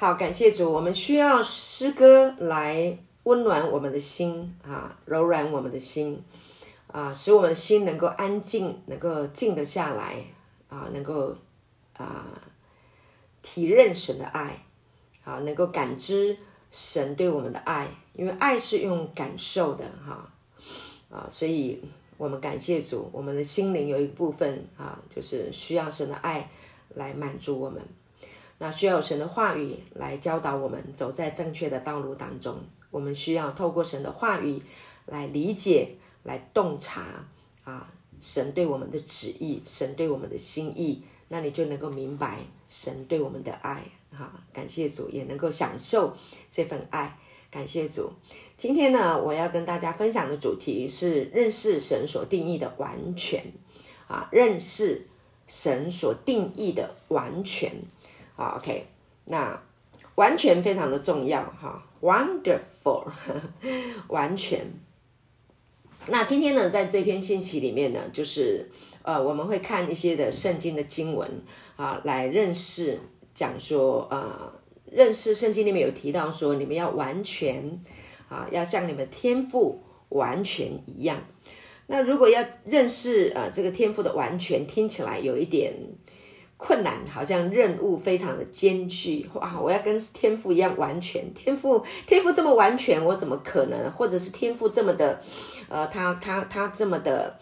好，感谢主，我们需要诗歌来温暖我们的心啊，柔软我们的心啊，使我们的心能够安静，能够静得下来啊，能够啊体认神的爱啊，能够感知神对我们的爱，因为爱是用感受的哈啊，啊，所以我们感谢主，我们的心灵有一部分啊，就是需要神的爱来满足我们。那需要神的话语来教导我们走在正确的道路当中。我们需要透过神的话语来理解、来洞察啊，神对我们的旨意，神对我们的心意。那你就能够明白神对我们的爱。哈，感谢主，也能够享受这份爱。感谢主。今天呢，我要跟大家分享的主题是认识神所定义的完全。啊，认识神所定义的完全。好，OK，那完全非常的重要哈，Wonderful，完全。那今天呢，在这篇信息里面呢，就是呃，我们会看一些的圣经的经文啊，来认识讲说呃，认识圣经里面有提到说，你们要完全啊，要像你们天赋完全一样。那如果要认识呃这个天赋的完全，听起来有一点。困难，好像任务非常的艰巨哇！我要跟天赋一样完全，天赋天赋这么完全，我怎么可能？或者是天赋这么的，呃，他他他这么的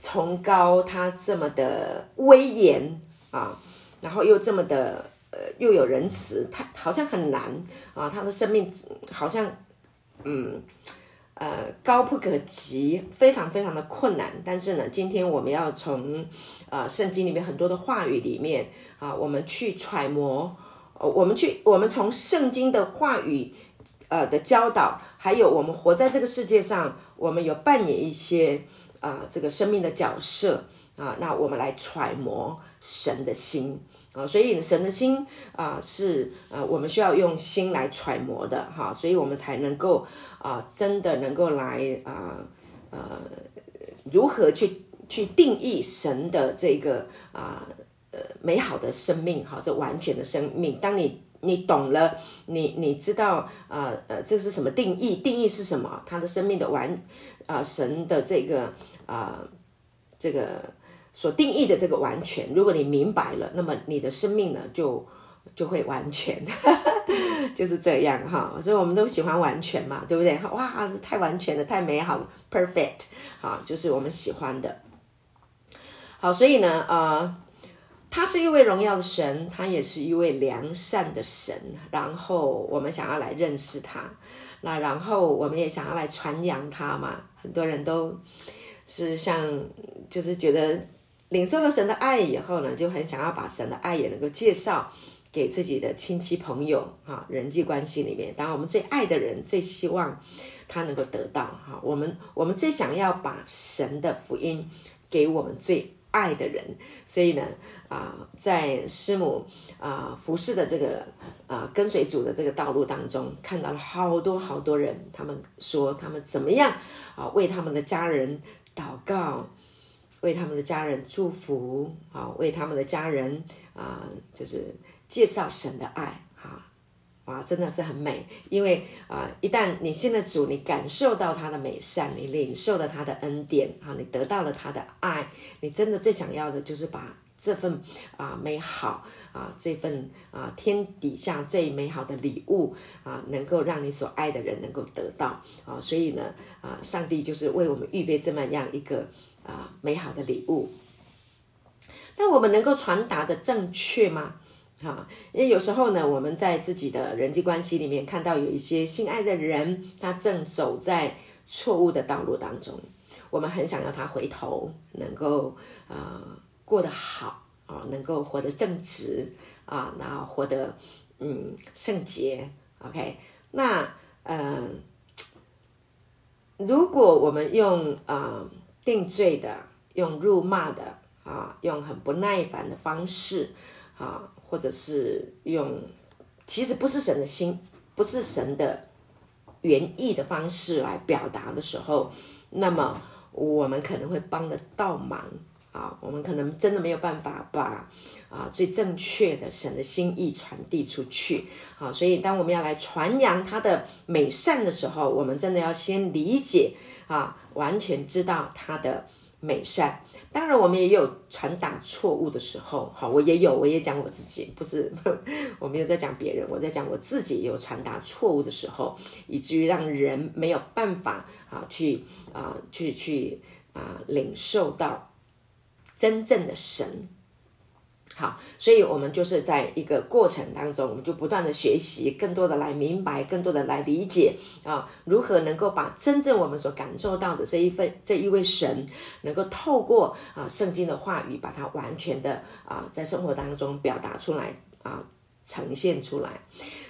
崇高，他这么的威严啊，然后又这么的呃又有仁慈，他好像很难啊，他的生命好像嗯。呃，高不可及，非常非常的困难。但是呢，今天我们要从呃圣经里面很多的话语里面啊，我们去揣摩，呃、我们去，我们从圣经的话语呃的教导，还有我们活在这个世界上，我们有扮演一些啊、这个生命的角色啊，那我们来揣摩神的心。啊，所以神的心啊、是呃，我们需要用心来揣摩的哈，所以我们才能够啊、真的能够来啊呃，如何去去定义神的这个啊呃，美好的生命哈，这完全的生命。当你你懂了，你你知道啊呃，这是什么定义？定义是什么？他的生命的完啊、神的这个啊、这个。所定义的这个完全，如果你明白了，那么你的生命呢就就会完全，就是这样哈。所以我们都喜欢完全嘛，对不对？哇，这太完全了，太美好了，perfect，好，就是我们喜欢的。好，所以呢，呃，他是一位荣耀的神，他也是一位良善的神。然后我们想要来认识他，那然后我们也想要来传扬他嘛。很多人都是像，就是觉得。领受了神的爱以后呢，就很想要把神的爱也能够介绍给自己的亲戚朋友哈，人际关系里面，当然我们最爱的人，最希望他能够得到哈，我们我们最想要把神的福音给我们最爱的人，所以呢啊，在师母啊服侍的这个啊跟随主的这个道路当中，看到了好多好多人，他们说他们怎么样啊为他们的家人祷告。为他们的家人祝福啊，为他们的家人啊，就是介绍神的爱哈，哇，真的是很美。因为啊，一旦你信了主，你感受到他的美善，你领受了他的恩典啊，你得到了他的爱，你真的最想要的就是把这份啊美好啊，这份啊天底下最美好的礼物啊，能够让你所爱的人能够得到啊。所以呢啊，上帝就是为我们预备这么样一个。啊，美好的礼物。那我们能够传达的正确吗？啊，因为有时候呢，我们在自己的人际关系里面看到有一些心爱的人，他正走在错误的道路当中，我们很想要他回头，能够啊过得好啊，能够活得正直啊，然后活得嗯圣洁。OK，那嗯，如果我们用啊。定罪的，用辱骂的啊，用很不耐烦的方式啊，或者是用其实不是神的心，不是神的原意的方式来表达的时候，那么我们可能会帮得到忙啊，我们可能真的没有办法把啊最正确的神的心意传递出去。啊，所以当我们要来传扬他的美善的时候，我们真的要先理解啊，完全知道他的美善。当然，我们也有传达错误的时候，好，我也有，我也讲我自己，不是，我没有在讲别人，我在讲我自己有传达错误的时候，以至于让人没有办法啊去啊去去啊领受到真正的神。好，所以我们就是在一个过程当中，我们就不断的学习，更多的来明白，更多的来理解啊，如何能够把真正我们所感受到的这一份这一位神，能够透过啊圣经的话语，把它完全的啊在生活当中表达出来啊，呈现出来。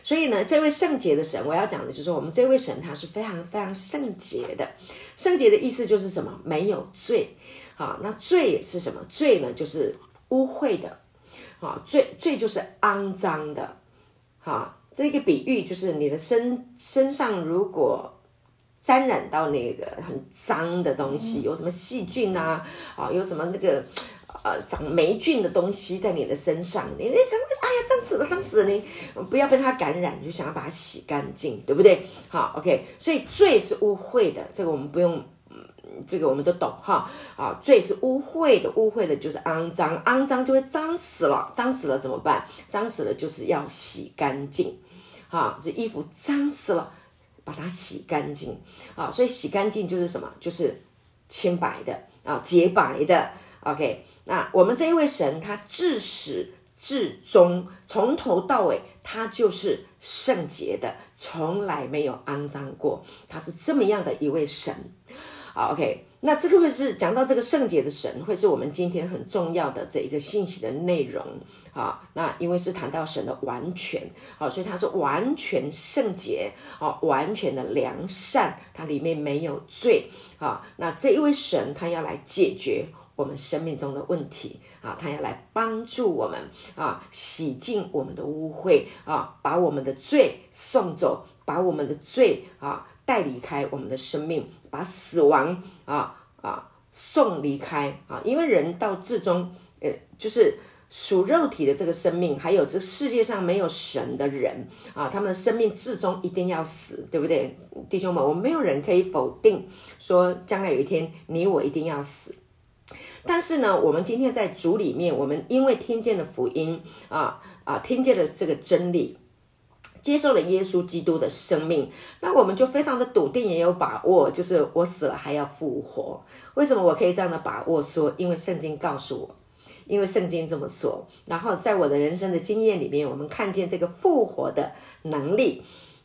所以呢，这位圣洁的神，我要讲的就是我们这位神，他是非常非常圣洁的。圣洁的意思就是什么？没有罪。好，那罪是什么？罪呢，就是污秽的。啊，罪罪就是肮脏的，哈，这个比喻就是你的身身上如果沾染到那个很脏的东西，有什么细菌啊，啊，有什么那个呃长霉菌的东西在你的身上，你你哎呀脏死了，脏死了，你不要被它感染，就想要把它洗干净，对不对？好，OK，所以罪是污秽的，这个我们不用。这个我们都懂哈啊，罪是污秽的，污秽的就是肮脏，肮脏就会脏死了，脏死了怎么办？脏死了就是要洗干净，哈，这衣服脏死了，把它洗干净啊，所以洗干净就是什么？就是清白的啊，洁白的。OK，那我们这一位神，他自始至终，从头到尾，他就是圣洁的，从来没有肮脏过，他是这么样的一位神。好，OK，那这个会是讲到这个圣洁的神，会是我们今天很重要的这一个信息的内容啊。那因为是谈到神的完全，好，所以它是完全圣洁，啊，完全的良善，它里面没有罪啊。那这一位神，他要来解决我们生命中的问题啊，他要来帮助我们啊，洗净我们的污秽啊，把我们的罪送走，把我们的罪啊。带离开我们的生命，把死亡啊啊送离开啊！因为人到至终，呃，就是属肉体的这个生命，还有这世界上没有神的人啊，他们的生命至终一定要死，对不对，弟兄们？我们没有人可以否定说，将来有一天你我一定要死。但是呢，我们今天在主里面，我们因为听见了福音啊啊，听见了这个真理。接受了耶稣基督的生命，那我们就非常的笃定，也有把握，就是我死了还要复活。为什么我可以这样的把握说？因为圣经告诉我，因为圣经这么说。然后在我的人生的经验里面，我们看见这个复活的能力，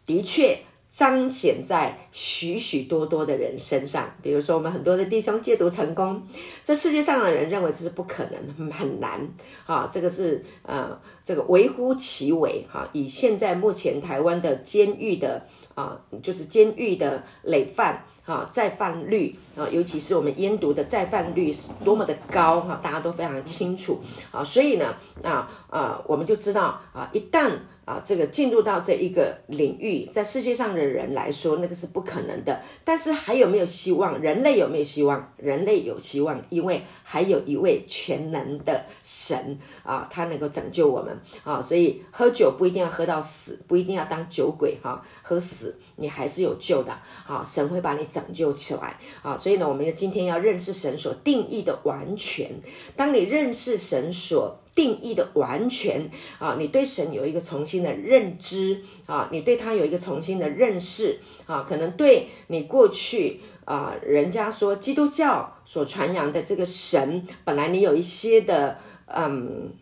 的确。彰显在许许多多的人身上，比如说我们很多的弟兄戒毒成功，这世界上的人认为这是不可能，很难啊，这个是呃，这个微乎其微哈。以现在目前台湾的监狱的啊，就是监狱的累犯哈，再犯率啊，尤其是我们烟毒的再犯率是多么的高哈，大家都非常清楚啊，所以呢啊啊，我们就知道啊，一旦啊，这个进入到这一个领域，在世界上的人来说，那个是不可能的。但是还有没有希望？人类有没有希望？人类有希望，因为还有一位全能的神啊，他能够拯救我们啊。所以喝酒不一定要喝到死，不一定要当酒鬼哈、喝死你还是有救的啊。神会把你拯救起来啊。所以呢，我们今天要认识神所定义的完全。当你认识神所定义的完全啊，你对神有一个重新的认知啊，你对他有一个重新的认识啊，可能对你过去啊，人家说基督教所传扬的这个神，本来你有一些的嗯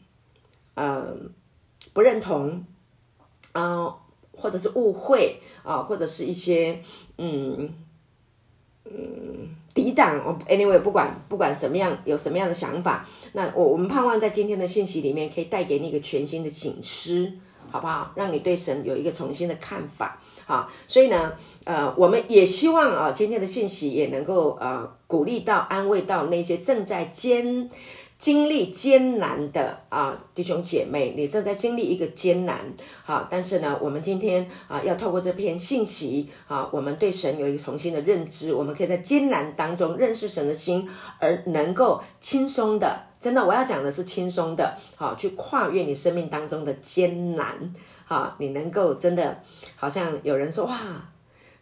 嗯不认同啊，或者是误会啊，或者是一些嗯，anyway，不管不管什么样，有什么样的想法，那我我们盼望在今天的信息里面，可以带给你一个全新的醒思，好不好？让你对神有一个重新的看法，好。所以呢，呃，我们也希望啊，今天的信息也能够呃鼓励到、安慰到那些正在艰经历艰难的啊，弟兄姐妹，你正在经历一个艰难，好，但是呢，我们今天啊，要透过这篇信息啊，我们对神有一个重新的认知，我们可以在艰难当中认识神的心，而能够轻松的，真的，我要讲的是轻松的，好，去跨越你生命当中的艰难，好，你能够真的，好像有人说哇，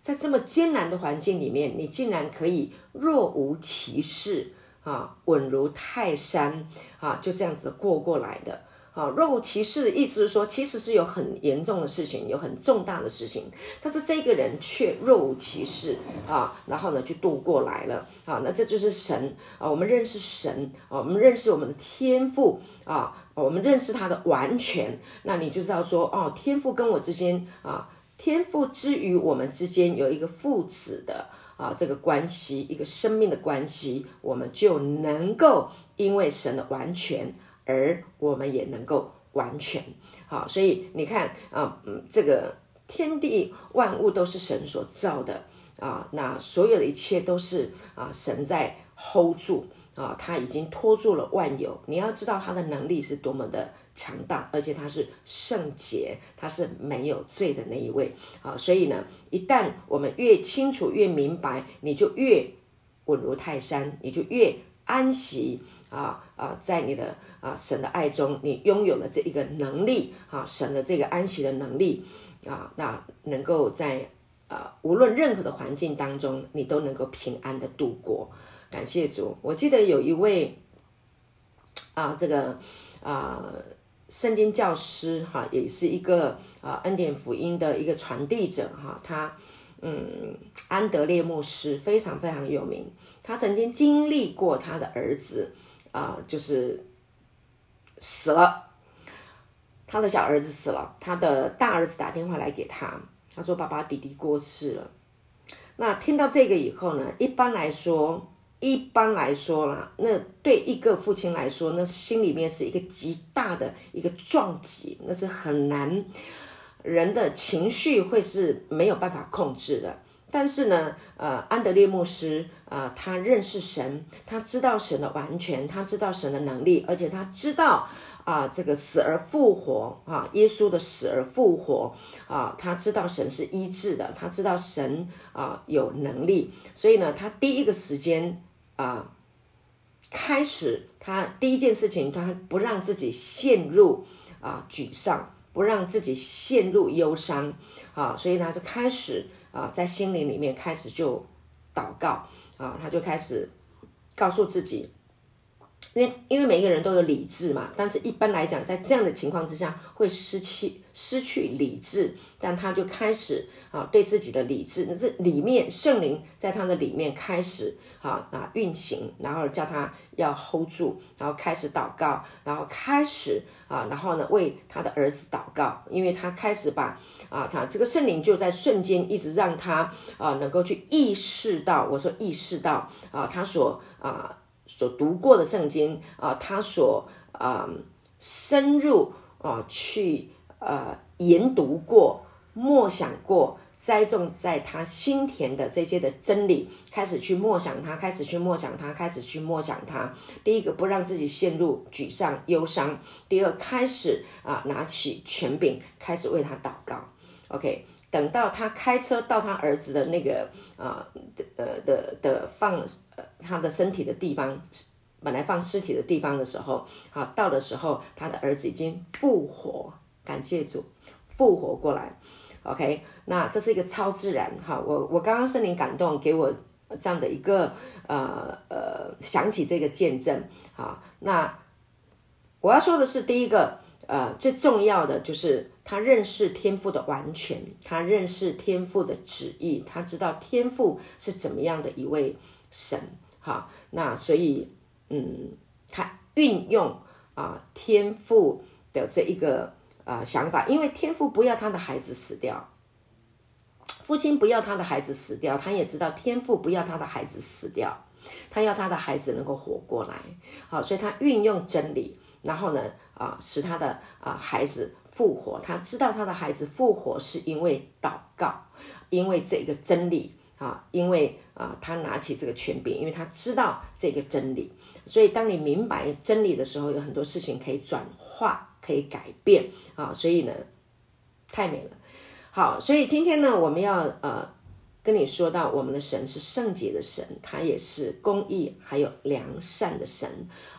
在这么艰难的环境里面，你竟然可以若无其事。啊，稳如泰山啊，就这样子过过来的。啊，若无其事的意思是说，其实是有很严重的事情，有很重大的事情，但是这个人却若无其事啊，然后呢就度过来了。啊，那这就是神啊，我们认识神啊，我们认识我们的天赋啊，我们认识他的完全。那你就知道说，哦，天赋跟我之间啊，天赋之于我们之间有一个父子的。啊，这个关系，一个生命的关系，我们就能够因为神的完全，而我们也能够完全。好，所以你看啊，嗯，这个天地万物都是神所造的啊，那所有的一切都是啊，神在 hold 住啊，他已经托住了万有。你要知道他的能力是多么的。强大，而且他是圣洁，他是没有罪的那一位啊！所以呢，一旦我们越清楚、越明白，你就越稳如泰山，你就越安息啊啊！在你的啊神的爱中，你拥有了这一个能力啊，神的这个安息的能力啊，那能够在啊无论任何的环境当中，你都能够平安的度过。感谢主！我记得有一位啊，这个啊。圣经教师哈，也是一个啊恩典福音的一个传递者哈，他嗯安德烈牧师非常非常有名，他曾经经历过他的儿子啊就是死了，他的小儿子死了，他的大儿子打电话来给他，他说爸爸弟弟过世了，那听到这个以后呢，一般来说。一般来说啦，那对一个父亲来说，那心里面是一个极大的一个撞击，那是很难，人的情绪会是没有办法控制的。但是呢，呃，安德烈牧师啊，他认识神，他知道神的完全，他知道神的能力，而且他知道啊，这个死而复活啊，耶稣的死而复活啊，他知道神是医治的，他知道神啊有能力，所以呢，他第一个时间。啊，开始他第一件事情，他不让自己陷入啊沮丧，不让自己陷入忧伤啊，所以呢，就开始啊，在心灵里面开始就祷告啊，他就开始告诉自己。因因为每一个人都有理智嘛，但是一般来讲，在这样的情况之下会失去失去理智，但他就开始啊对自己的理智，这里面圣灵在他的里面开始啊啊运行，然后叫他要 hold 住，然后开始祷告，然后开始啊，然后呢为他的儿子祷告，因为他开始把啊他这个圣灵就在瞬间一直让他啊能够去意识到，我说意识到啊他所啊。所读过的圣经啊，他所啊、深入啊去呃研读过、默想过、栽种在他心田的这些的真理，开始去默想他，开始去默想他，开始去默想他。第一个，不让自己陷入沮丧、忧伤；第二，开始啊拿起权柄，开始为他祷告。OK，等到他开车到他儿子的那个啊的呃的的放。他的身体的地方，本来放尸体的地方的时候，好，到的时候，他的儿子已经复活，感谢主，复活过来。OK，那这是一个超自然哈，我我刚刚圣灵感动给我这样的一个呃呃想起这个见证，好，那我要说的是第一个呃最重要的就是他认识天赋的完全，他认识天赋的旨意，他知道天赋是怎么样的一位神。哈，那所以，嗯，他运用啊天赋的这一个啊想法，因为天父不要他的孩子死掉，父亲不要他的孩子死掉，他也知道天父不要他的孩子死掉，他要他的孩子能够活过来。好，所以他运用真理，然后呢，啊，使他的啊孩子复活。他知道他的孩子复活是因为祷告，因为这个真理。啊，因为啊，他拿起这个权柄，因为他知道这个真理。所以，当你明白真理的时候，有很多事情可以转化，可以改变啊。所以呢，太美了。好，所以今天呢，我们要呃。跟你说到，我们的神是圣洁的神，他也是公义还有良善的神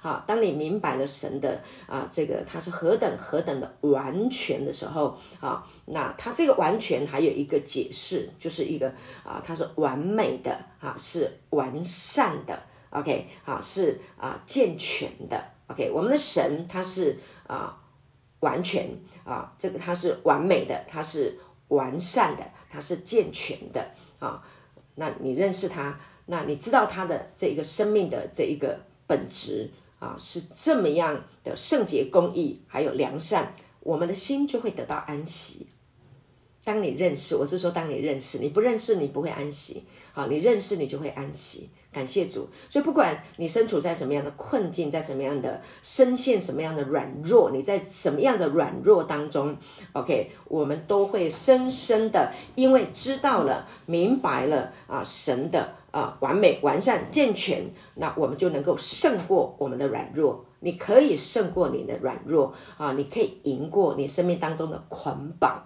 啊。当你明白了神的啊，这个他是何等何等的完全的时候啊，那他这个完全还有一个解释，就是一个啊，他是完美的啊，是完善的，OK，啊，是啊健全的，OK。我们的神他是啊完全啊，这个它是完美的，它是完善的，它是健全的。啊，那你认识他，那你知道他的这一个生命的这一个本质啊，是这么样的圣洁、公义，还有良善，我们的心就会得到安息。当你认识，我是说，当你认识，你不认识，你不会安息。好，你认识，你就会安息。感谢主，所以不管你身处在什么样的困境，在什么样的深陷什么样的软弱，你在什么样的软弱当中，OK，我们都会深深的，因为知道了、明白了啊，神的啊完美、完善、健全，那我们就能够胜过我们的软弱。你可以胜过你的软弱啊，你可以赢过你生命当中的捆绑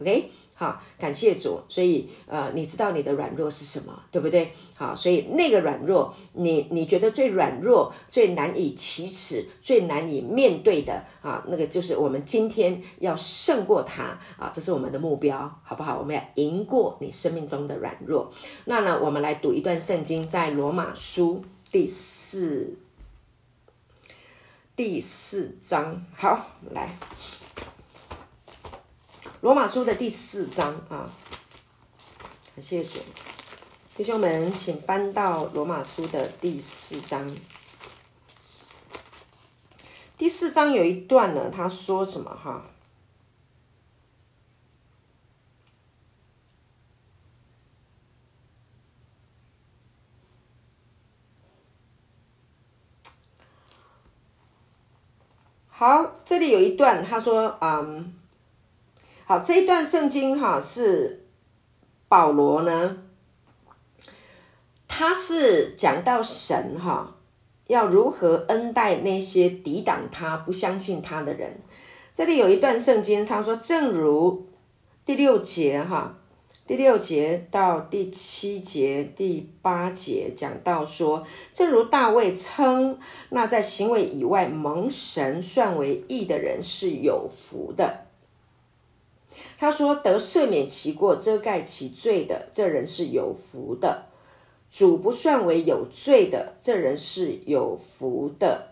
，OK。好，感谢主。所以，呃，你知道你的软弱是什么，对不对？好，所以那个软弱，你你觉得最软弱、最难以启齿、最难以面对的啊，那个就是我们今天要胜过它啊，这是我们的目标，好不好？我们要赢过你生命中的软弱。那呢，我们来读一段圣经，在罗马书第四第四章。好，来。罗马书的第四章啊，感谢主，弟兄们，请翻到罗马书的第四章。第四章有一段呢，他说什么哈？好，这里有一段，他说，嗯。好，这一段圣经哈是保罗呢，他是讲到神哈要如何恩待那些抵挡他、不相信他的人。这里有一段圣经，他说，正如第六节哈，第六节到第七节、第八节讲到说，正如大卫称，那在行为以外蒙神算为义的人是有福的。他说：“得赦免其过、遮盖其罪的，这人是有福的；主不算为有罪的，这人是有福的。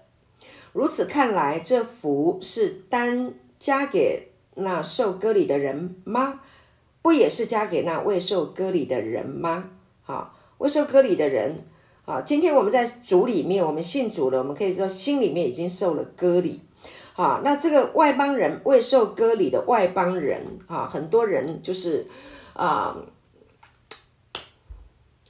如此看来，这福是单加给那受割礼的人吗？不也是加给那未受割礼的人吗？啊，未受割礼的人啊，今天我们在主里面，我们信主了，我们可以说心里面已经受了割礼。”啊，那这个外邦人未受割礼的外邦人啊，很多人就是啊，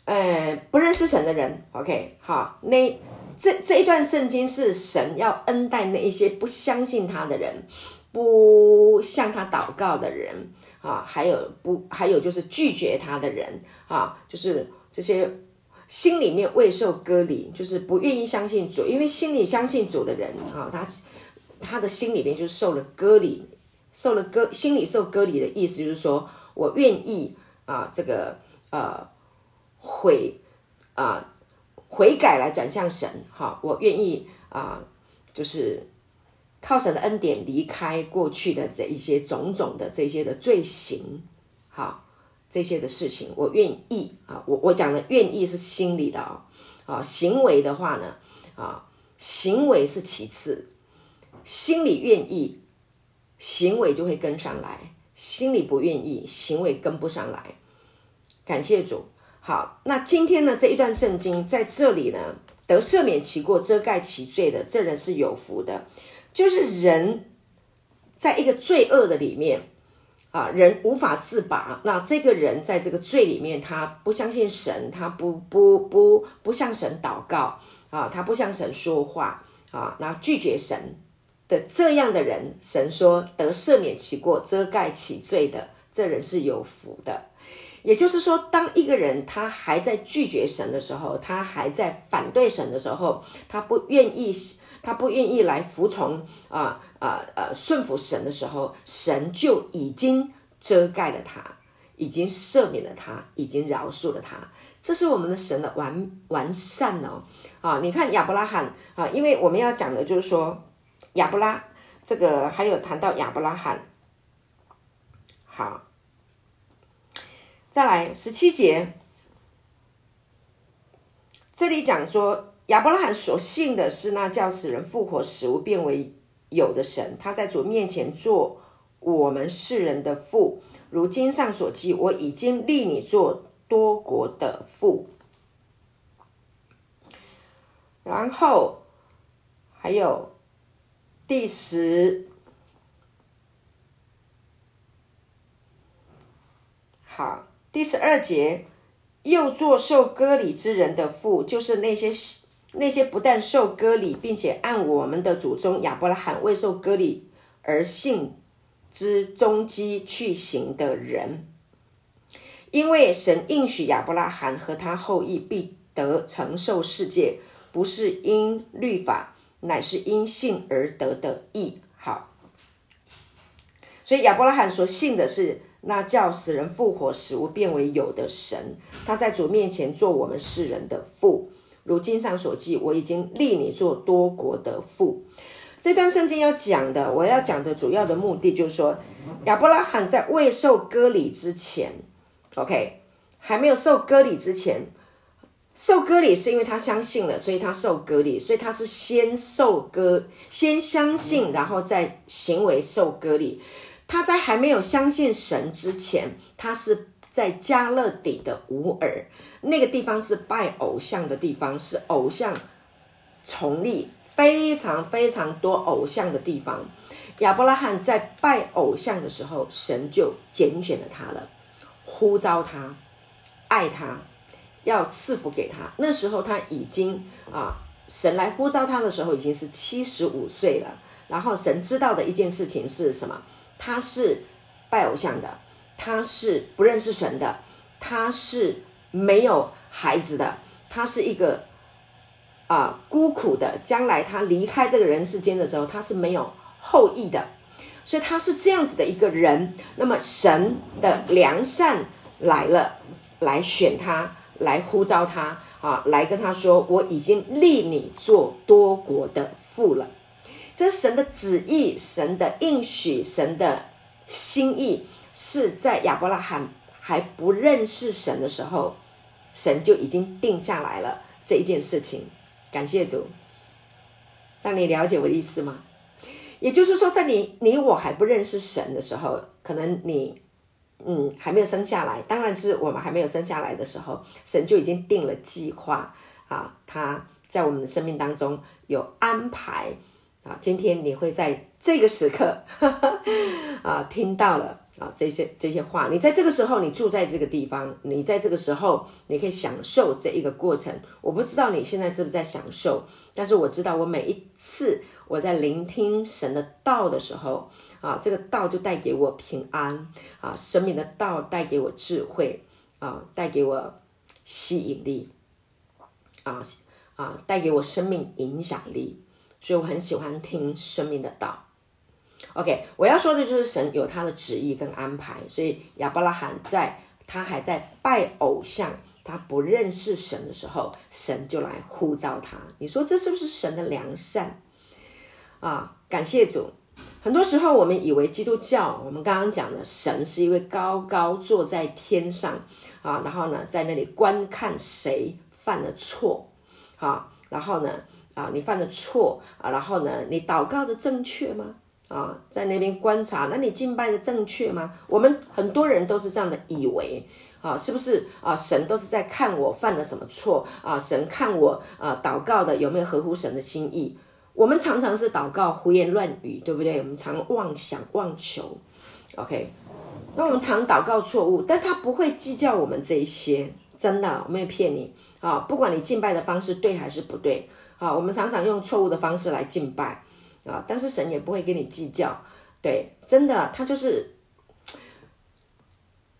呃，不认识神的人。OK，好，那这这一段圣经是神要恩待那一些不相信他的人，不向他祷告的人啊，还有不还有就是拒绝他的人啊，就是这些心里面未受割礼，就是不愿意相信主，因为心里相信主的人啊，他。他的心里面就受了割礼，受了割，心里受割礼的意思就是说我愿意啊，这个呃悔啊悔改来转向神，哈，我愿意啊，就是靠神的恩典离开过去的这一些种种的这些的罪行，好，这些的事情我愿意啊，我我讲的愿意是心里的啊，啊，行为的话呢，啊，行为是其次。心里愿意，行为就会跟上来；心里不愿意，行为跟不上来。感谢主。好，那今天呢，这一段圣经在这里呢，得赦免其过、遮盖其罪的，这人是有福的。就是人在一个罪恶的里面啊，人无法自拔。那这个人在这个罪里面，他不相信神，他不不不不向神祷告啊，他不向神说话啊，那拒绝神。的这样的人，神说得赦免其过、遮盖其罪的，这人是有福的。也就是说，当一个人他还在拒绝神的时候，他还在反对神的时候，他不愿意，他不愿意来服从啊啊啊顺服神的时候，神就已经遮盖了他，已经赦免了他，已经饶恕了他。这是我们的神的完完善哦啊！你看亚伯拉罕啊，因为我们要讲的就是说亚伯拉这个还有谈到亚伯拉罕，好。再来十七节，这里讲说亚伯拉罕所信的是那叫死人复活、使物变为有的神。他在主面前做我们世人的父，如经上所记：我已经立你做多国的父。然后还有第十，好。第十二节，又做受割礼之人的父，就是那些那些不但受割礼，并且按我们的祖宗亚伯拉罕未受割礼而信之踪迹去行的人，因为神应许亚伯拉罕和他后裔必得承受世界，不是因律法，乃是因信而得的义。好，所以亚伯拉罕所信的是。那叫死人复活、使物变为有的神，他在主面前做我们世人的父，如经上所记：我已经立你做多国的父。这段圣经要讲的，我要讲的主要的目的就是说，亚伯拉罕在未受割礼之前，OK，还没有受割礼之前，受割礼是因为他相信了，所以他受割礼，所以他是先受割，先相信，然后再行为受割礼。他在还没有相信神之前，他是在加勒底的乌尔那个地方，是拜偶像的地方，是偶像崇立，非常非常多偶像的地方。亚伯拉罕在拜偶像的时候，神就拣选了他了，呼召他，爱他，要赐福给他。那时候他已经啊，神来呼召他的时候已经是七十五岁了。然后神知道的一件事情是什么？他是拜偶像的，他是不认识神的，他是没有孩子的，他是一个啊、孤苦的。将来他离开这个人世间的时候，他是没有后裔的，所以他是这样子的一个人。那么神的良善来了，来选他，来呼召他啊，来跟他说：“我已经立你做多国的父了。”这是神的旨意，神的应许，神的心意，是在亚伯拉罕还不认识神的时候，神就已经定下来了这一件事情。感谢主，让你了解我的意思吗？也就是说，在你你我还不认识神的时候，可能你嗯还没有生下来，当然是我们还没有生下来的时候，神就已经定了计划啊，他在我们的生命当中有安排。啊，今天你会在这个时刻，哈 哈啊，听到了啊这些这些话。你在这个时候，你住在这个地方，你在这个时候，你可以享受这一个过程。我不知道你现在是不是在享受，但是我知道，我每一次我在聆听神的道的时候，啊，这个道就带给我平安啊，生命的道带给我智慧啊，带给我吸引力啊啊，带给我生命影响力。所以我很喜欢听生命的道。OK，我要说的就是神有他的旨意跟安排。所以亚伯拉罕在他还在拜偶像，他不认识神的时候，神就来呼召他。你说这是不是神的良善啊？感谢主。很多时候我们以为基督教，我们刚刚讲的神是一位高高坐在天上啊，然后呢，在那里观看谁犯了错啊，然后呢，啊，你犯了错啊，然后呢，你祷告的正确吗？啊，在那边观察，那你敬拜的正确吗？我们很多人都是这样的以为啊，是不是啊？神都是在看我犯了什么错啊？神看我啊，祷告的有没有合乎神的心意？我们常常是祷告胡言乱语，对不对？我们常妄想妄求，OK？那我们常祷告错误，但他不会计较我们这一些，真的，我没有骗你啊！不管你敬拜的方式对还是不对。啊，我们常常用错误的方式来敬拜啊，但是神也不会跟你计较，对，真的，他就是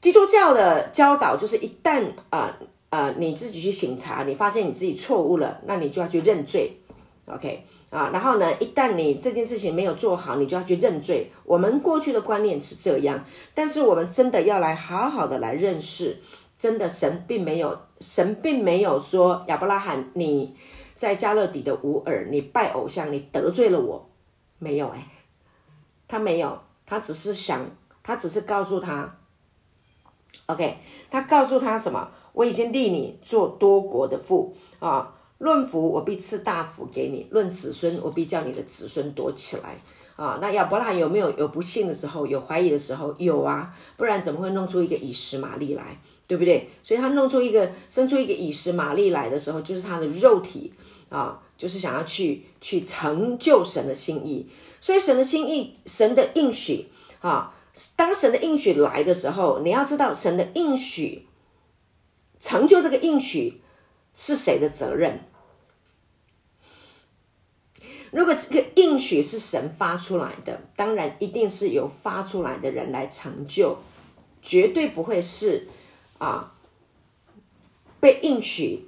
基督教的教导就是一旦啊啊、你自己去省察，你发现你自己错误了，那你就要去认罪，OK 啊，然后呢，一旦你这件事情没有做好，你就要去认罪。我们过去的观念是这样，但是我们真的要来好好的来认识，真的神并没有，神并没有说亚伯拉罕你在迦勒底的乌珥，你拜偶像，你得罪了我，没有哎，他没有，他只是想，他只是告诉他，OK，他告诉他什么？我已经立你做多国的父啊。论福，我必赐大福给你；论子孙，我必叫你的子孙多起来。啊，那亚伯拉罕有没有有不信的时候，有怀疑的时候？有啊，不然怎么会弄出一个以实玛利来，对不对？所以他弄出一个生出一个以实玛利来的时候，就是他的肉体啊，就是想要去去成就神的心意。所以神的心意，神的应许啊，当神的应许来的时候，你要知道神的应许成就这个应许是谁的责任？如果这个应许是神发出来的，当然一定是由发出来的人来成就，绝对不会是啊被应许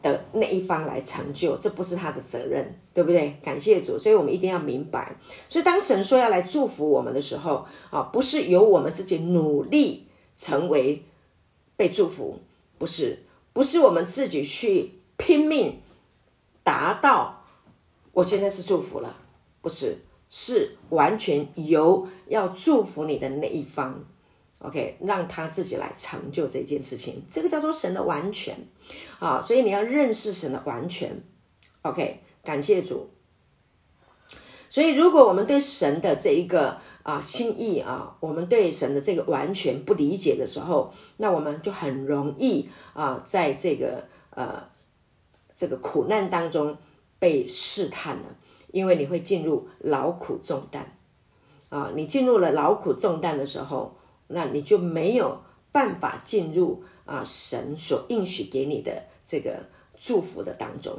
的那一方来成就，这不是他的责任，对不对？感谢主，所以我们一定要明白。所以当神说要来祝福我们的时候，啊，不是由我们自己努力成为被祝福，不是，不是我们自己去拼命达到。我现在是祝福了，不是，是完全由要祝福你的那一方，OK，让他自己来成就这件事情，这个叫做神的完全啊，所以你要认识神的完全，OK，感谢主。所以如果我们对神的这一个啊心意啊，我们对神的这个完全不理解的时候，那我们就很容易啊，在这个呃这个苦难当中。被试探了，因为你会进入劳苦重担啊！你进入了劳苦重担的时候，那你就没有办法进入啊神所应许给你的这个祝福的当中。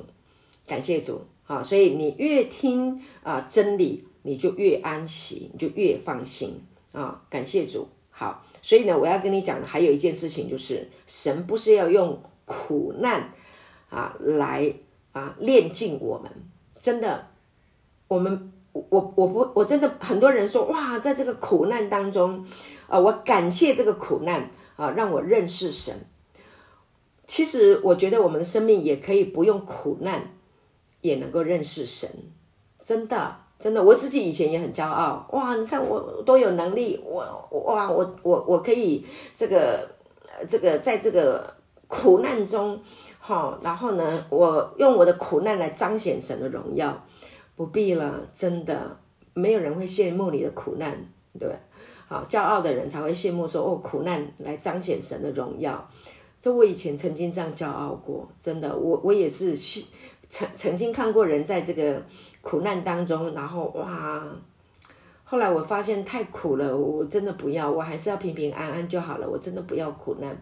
感谢主啊！所以你越听啊真理，你就越安息，你就越放心啊！感谢主。好，所以呢，我要跟你讲的还有一件事情，就是神不是要用苦难啊来。啊，炼尽我们，真的，我们我我不我真的很多人说哇，在这个苦难当中，啊，我感谢这个苦难啊，让我认识神。其实我觉得我们的生命也可以不用苦难，也能够认识神。真的，真的，我自己以前也很骄傲哇，你看我多有能力，我哇，我我我可以这个这个在这个苦难中。好，然后呢，我用我的苦难来彰显神的荣耀，不必了，真的没有人会羡慕你的苦难，对？好，骄傲的人才会羡慕说哦，苦难来彰显神的荣耀。这我以前曾经这样骄傲过，真的，我我也是曾曾经看过人在这个苦难当中，然后哇，后来我发现太苦了，我真的不要，我还是要平平安安就好了，我真的不要苦难。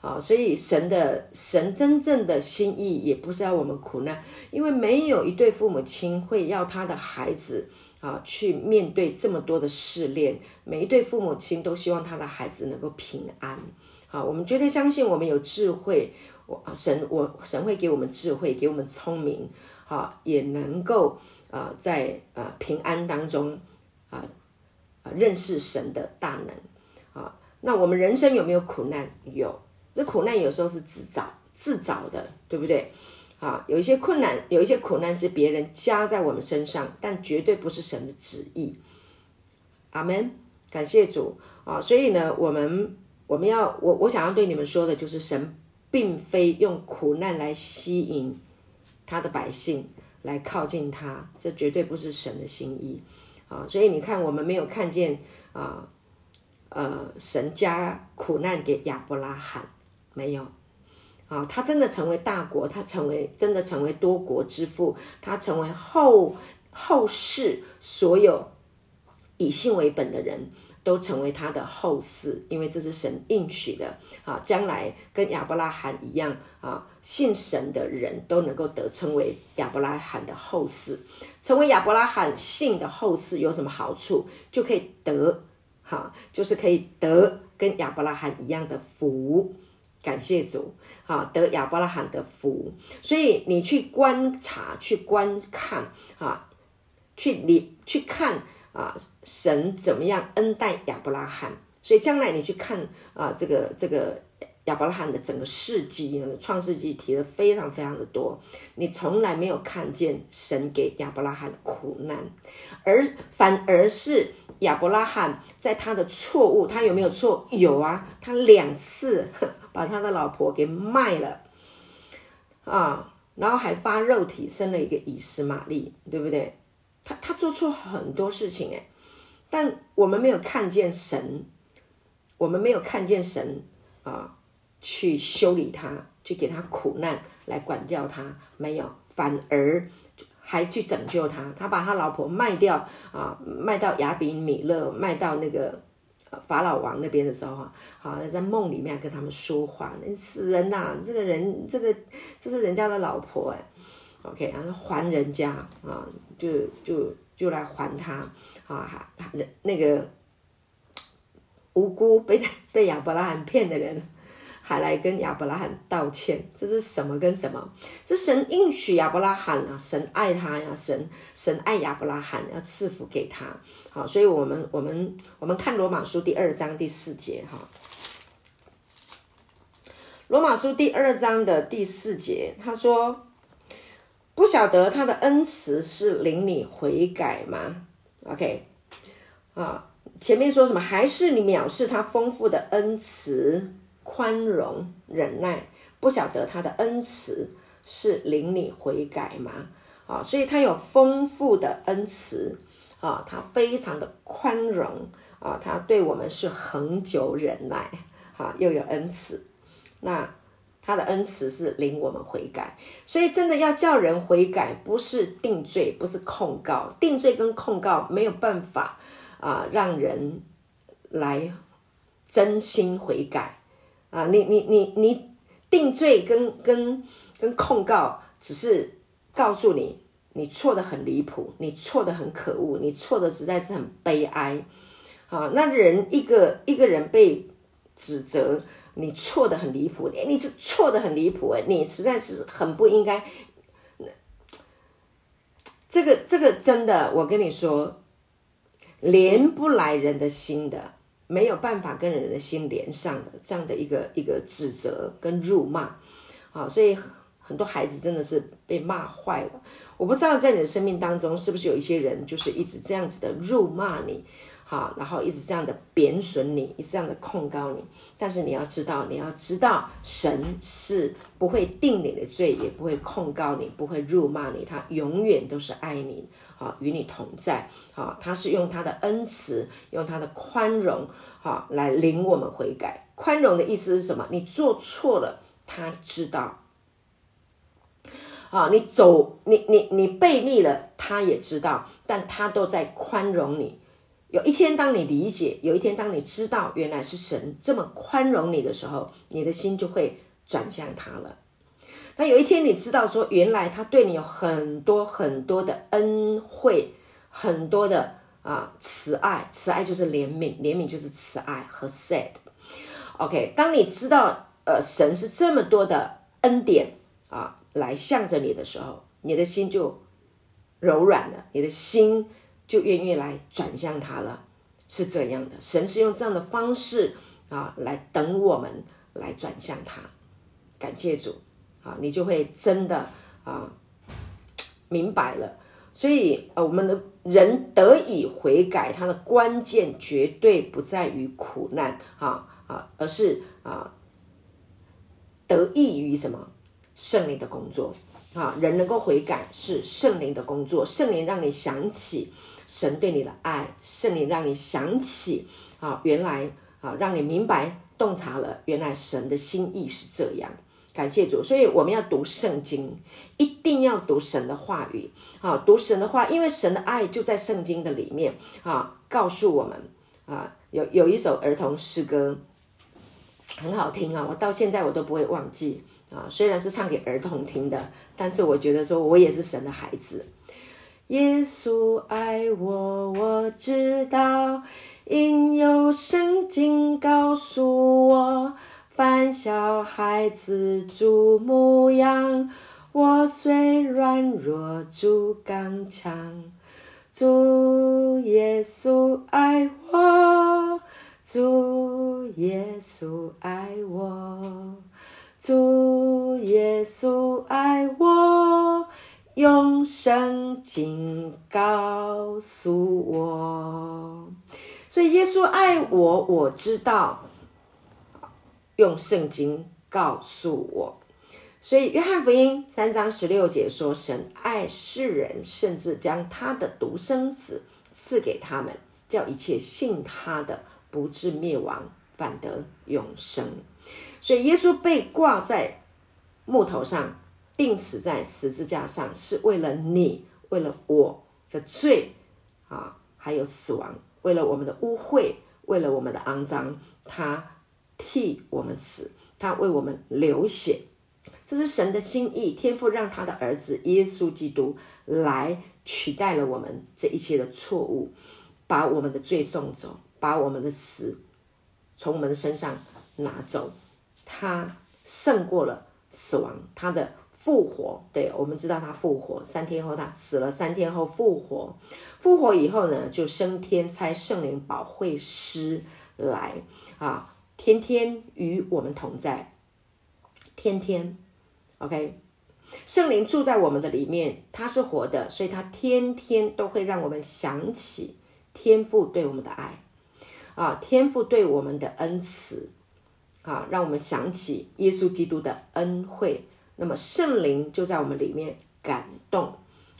啊，所以神的神真正的心意也不是要我们苦难，因为没有一对父母亲会要他的孩子啊去面对这么多的试炼。每一对父母亲都希望他的孩子能够平安。好，我们绝对相信我们有智慧，我神我神会给我们智慧，给我们聪明，好，也能够啊在啊平安当中啊啊认识神的大能。啊，那我们人生有没有苦难？有。这苦难有时候是自找自找的，对不对？啊，有一些困难，有一些苦难是别人加在我们身上，但绝对不是神的旨意。阿门，感谢主啊！所以呢，我们我们要我我想要对你们说的就是，神并非用苦难来吸引他的百姓来靠近他，这绝对不是神的心意啊！所以你看，我们没有看见啊，呃，神加苦难给亚伯拉罕。没有，啊，他真的成为大国，他成为真的成为多国之父，他成为后后世所有以信为本的人都成为他的后嗣，因为这是神应许的啊，将来跟亚伯拉罕一样啊，信神的人都能够得称为亚伯拉罕的后嗣，成为亚伯拉罕信的后嗣有什么好处？就可以得哈，就是可以得跟亚伯拉罕一样的福。感谢主，哈，得亚伯拉罕的福。所以你去观察、去观看，啊，去你去看啊，神怎么样恩待亚伯拉罕。所以将来你去看啊，这个这个。亚伯拉罕的整个事迹，创世纪提的非常非常的多，你从来没有看见神给亚伯拉罕苦难，而反而是亚伯拉罕在他的错误，他有没有错？有啊，他两次把他的老婆给卖了啊，然后还发肉体生了一个以实玛利，对不对？他他做错很多事情诶，但我们没有看见神，我们没有看见神啊。去修理他，去给他苦难来管教他，没有，反而还去拯救他。他把他老婆卖掉啊，卖到亚比米勒，卖到那个法老王那边的时候哈，好在梦里面跟他们说话。那死人呐、这个人，这个这是人家的老婆哎，OK，然后还人家啊，就就就来还他啊，人那个无辜被被亚伯拉罕骗的人。还来跟亚伯拉罕道歉，这是什么跟什么？这神应许亚伯拉罕啊，神爱他呀，神神爱亚伯拉罕，要赐福给他。好，所以我们我们我们看罗马书第二章第四节哈。罗马书第二章的第四节，他说：“不晓得他的恩慈是领你悔改吗？”OK，啊，前面说什么？还是你藐视他丰富的恩慈？宽容忍耐，不晓得他的恩慈是领你悔改吗？啊，所以他有丰富的恩慈啊，他非常的宽容啊，他对我们是恒久忍耐，啊，又有恩慈。那他的恩慈是领我们悔改，所以真的要叫人悔改，不是定罪，不是控告，定罪跟控告没有办法啊，让人来真心悔改。啊，你你你你定罪跟跟跟控告，只是告诉你你错的很离谱，你错的很可恶，你错的实在是很悲哀。啊，那人一个一个人被指责，你错的很离谱，哎，你是错的很离谱，哎，你实在是很不应该。这个这个真的，我跟你说，连不来人的心的。没有办法跟人的心连上的这样的一个一个指责跟辱骂，啊，所以很多孩子真的是被骂坏了。我不知道在你的生命当中是不是有一些人就是一直这样子的辱骂你，好，然后一直这样的贬损你，一直这样的控告你。但是你要知道，你要知道，神是不会定你的罪，也不会控告你，不会辱骂你，他永远都是爱你。啊，与你同在，啊，他是用他的恩慈，用他的宽容，啊，来领我们悔改。宽容的意思是什么？你做错了，他知道。啊，你走，你你你背逆了，他也知道，但他都在宽容你。有一天，当你理解，有一天，当你知道原来是神这么宽容你的时候，你的心就会转向他了。那有一天你知道说，原来他对你有很多很多的恩惠，很多的啊慈爱，慈爱就是怜悯，怜悯就是慈爱和 sad。OK，当你知道呃神是这么多的恩典啊来向着你的时候，你的心就柔软了，你的心就愿意来转向他了，是这样的。神是用这样的方式啊来等我们来转向他，感谢主。啊，你就会真的啊明白了。所以，呃，我们的人得以悔改，它的关键绝对不在于苦难，啊啊，而是啊得益于什么？圣灵的工作啊，人能够悔改是圣灵的工作，圣灵让你想起神对你的爱，圣灵让你想起啊，原来啊，让你明白洞察了，原来神的心意是这样。感谢主，所以我们要读圣经，一定要读神的话语啊！读神的话，因为神的爱就在圣经的里面啊，告诉我们啊，有有一首儿童诗歌很好听啊，我到现在我都不会忘记啊。虽然是唱给儿童听的，但是我觉得说我也是神的孩子。耶稣爱我，我知道，因有圣经告诉我，凡小孩子主牧羊，我虽软弱，主刚强。主耶稣爱我，主耶稣爱我，主耶稣爱我，用圣经告诉我。所以耶稣爱我，我知道，用圣经告诉我。所以，约翰福音三章十六节说：“神爱世人，甚至将他的独生子赐给他们，叫一切信他的不至灭亡，反得永生。”所以，耶稣被挂在木头上，钉死在十字架上，是为了你，为了我的罪啊，还有死亡，为了我们的污秽，为了我们的肮脏，他替我们死，他为我们流血。这是神的心意，天父让他的儿子耶稣基督来取代了我们这一切的错误，把我们的罪送走，把我们的死从我们的身上拿走。他胜过了死亡，他的复活，对，我们知道他复活，三天后他死了，三天后复活，复活以后呢，就升天，差圣灵保惠师来啊，天天与我们同在，天天。OK，圣灵住在我们的里面，他是活的，所以他天天都会让我们想起天父对我们的爱，啊，天父对我们的恩慈，啊，让我们想起耶稣基督的恩惠。那么圣灵就在我们里面感动，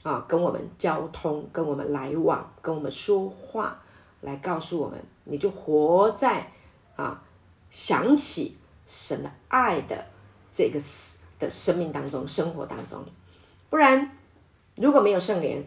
啊，跟我们交通，跟我们来往，跟我们说话，来告诉我们，你就活在啊，想起神的爱的这个的生命当中，生活当中，不然如果没有圣灵，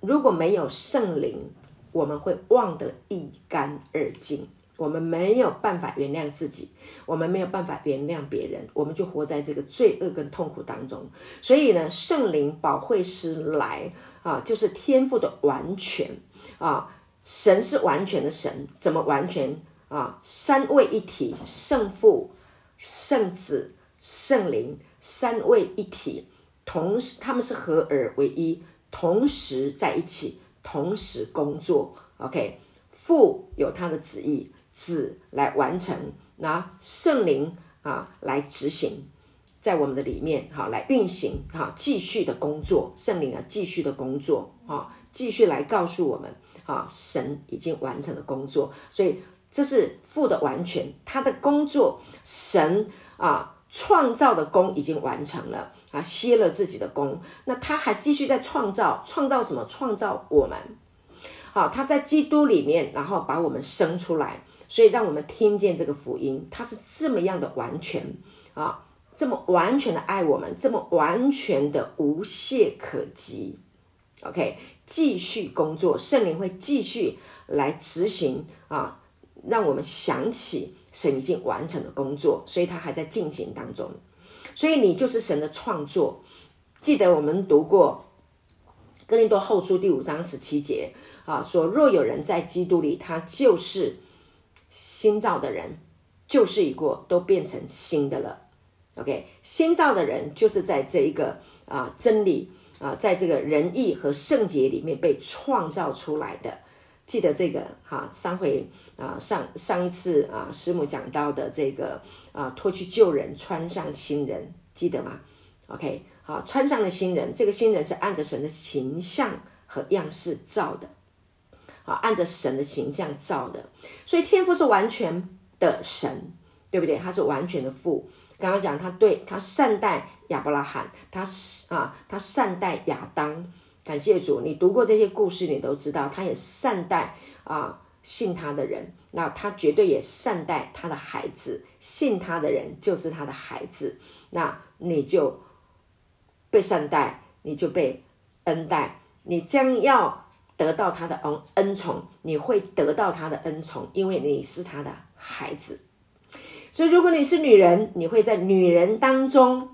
如果没有圣灵，我们会忘得一干二净。我们没有办法原谅自己，我们没有办法原谅别人，我们就活在这个罪恶跟痛苦当中。所以呢，圣灵保惠师来啊，就是天赋的完全啊，神是完全的神，怎么完全啊？三位一体，圣父、圣子、圣灵。三位一体，同时他们是合而为一，同时在一起，同时工作。OK，父有他的旨意，子来完成，那圣灵啊来执行，在我们的里面，好来运行，好继续的工作。圣灵啊，继续的工作，啊，继续来告诉我们，啊，神已经完成了工作，所以这是父的完全，他的工作，神啊。创造的功已经完成了啊，歇了自己的功，那他还继续在创造，创造什么？创造我们。好，他在基督里面，然后把我们生出来，所以让我们听见这个福音，他是这么样的完全啊，这么完全的爱我们，这么完全的无懈可击。OK，继续工作，圣灵会继续来执行啊，让我们想起。神已经完成的工作，所以他还在进行当中。所以你就是神的创作。记得我们读过《哥林多后书》第五章十七节啊，说若有人在基督里，他就是新造的人，旧事已过，都变成新的了。OK，新造的人就是在这一个啊真理啊，在这个仁义和圣洁里面被创造出来的。记得这个哈，上回啊上上一次啊师母讲到的这个啊脱去旧人，穿上新人，记得吗？OK，好，穿上了新人，这个新人是按着神的形象和样式造的，好，按着神的形象造的，所以天父是完全的神，对不对？他是完全的父。刚刚讲他对他善待亚伯拉罕，他是啊他善待亚当。感谢主，你读过这些故事，你都知道，他也善待啊信他的人，那他绝对也善待他的孩子，信他的人就是他的孩子，那你就被善待，你就被恩待，你将要得到他的恩恩宠，你会得到他的恩宠，因为你是他的孩子。所以，如果你是女人，你会在女人当中